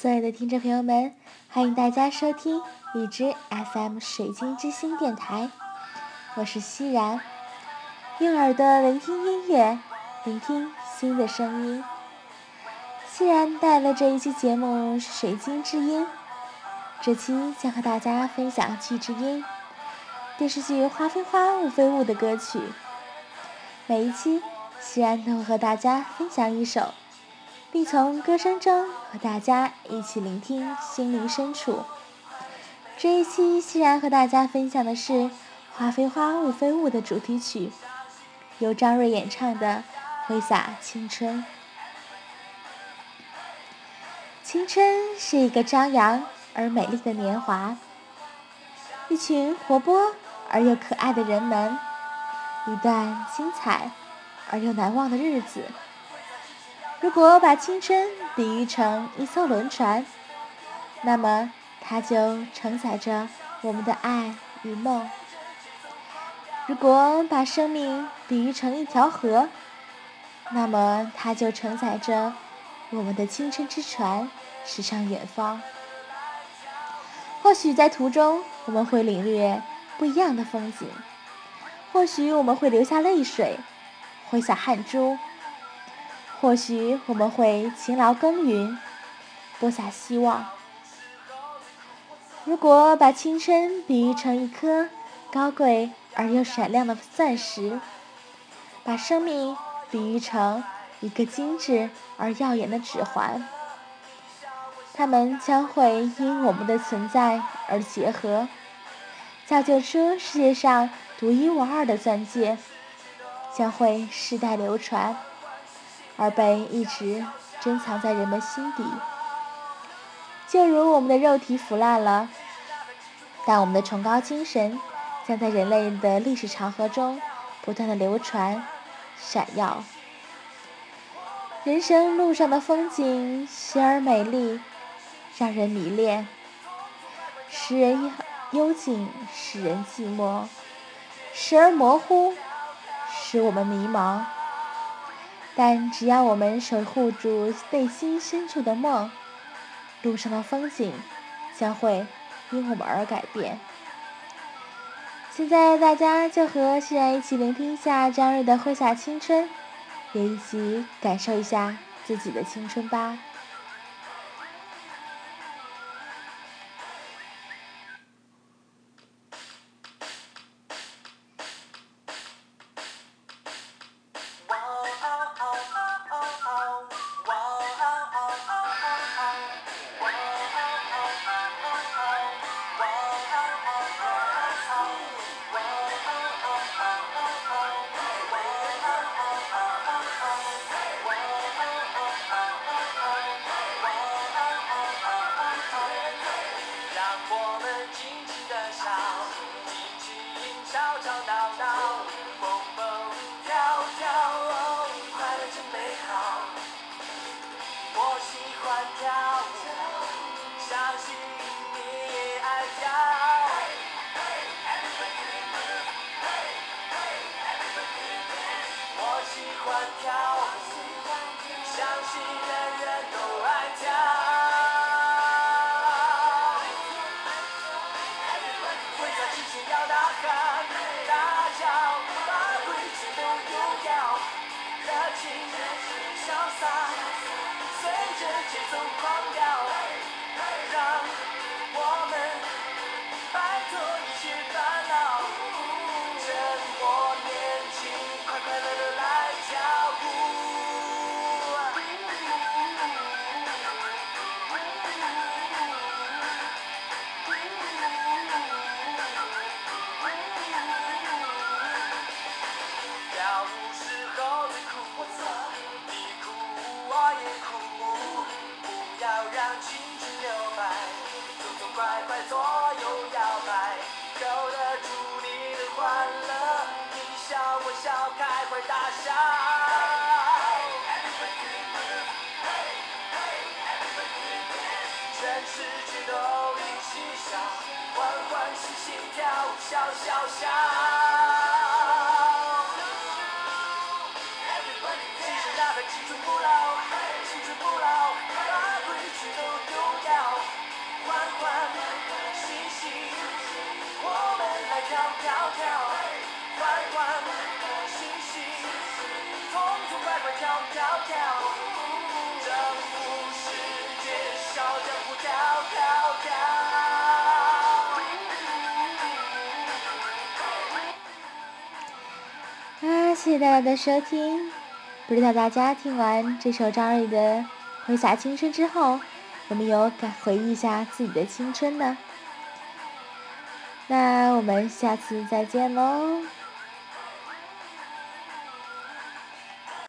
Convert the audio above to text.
所有的听众朋友们，欢迎大家收听荔枝 FM 水晶之星电台，我是熙然，用耳朵聆听音乐，聆听新的声音。熙然带来这一期节目是水晶之音，这期将和大家分享《季之音》电视剧《花非花雾非雾》的歌曲。每一期，熙然都会和大家分享一首。并从歌声中和大家一起聆听心灵深处。这一期，欣然和大家分享的是《花非花，雾非雾》的主题曲，由张睿演唱的《挥洒青春》。青春是一个张扬而美丽的年华，一群活泼而又可爱的人们，一段精彩而又难忘的日子。如果把青春比喻成一艘轮船，那么它就承载着我们的爱与梦；如果把生命比喻成一条河，那么它就承载着我们的青春之船驶向远方。或许在途中我们会领略不一样的风景，或许我们会流下泪水，挥洒汗珠。或许我们会勤劳耕耘，播撒希望。如果把青春比喻成一颗高贵而又闪亮的钻石，把生命比喻成一个精致而耀眼的指环，它们将会因我们的存在而结合，造就出世界上独一无二的钻戒，将会世代流传。而被一直珍藏在人们心底，就如我们的肉体腐烂了，但我们的崇高精神将在人类的历史长河中不断的流传、闪耀。人生路上的风景时而美丽，让人迷恋；时人幽静，使人寂寞；时而模糊，使我们迷茫。但只要我们守护住内心深处的梦，路上的风景将会因我们而改变。现在大家就和欣然一起聆听一下张睿的《挥洒青春》，也一起感受一下自己的青春吧。笑笑笑笑。其实那个青春不老，青春不老，把规矩都丢掉，欢欢喜喜，我们来跳跳跳，欢欢喜喜，痛痛快快跳跳跳，江湖世界笑江湖跳跳。谢谢大家的收听。不知道大家听完这首张睿的《挥洒青春》之后，有没有感回忆一下自己的青春呢？那我们下次再见喽。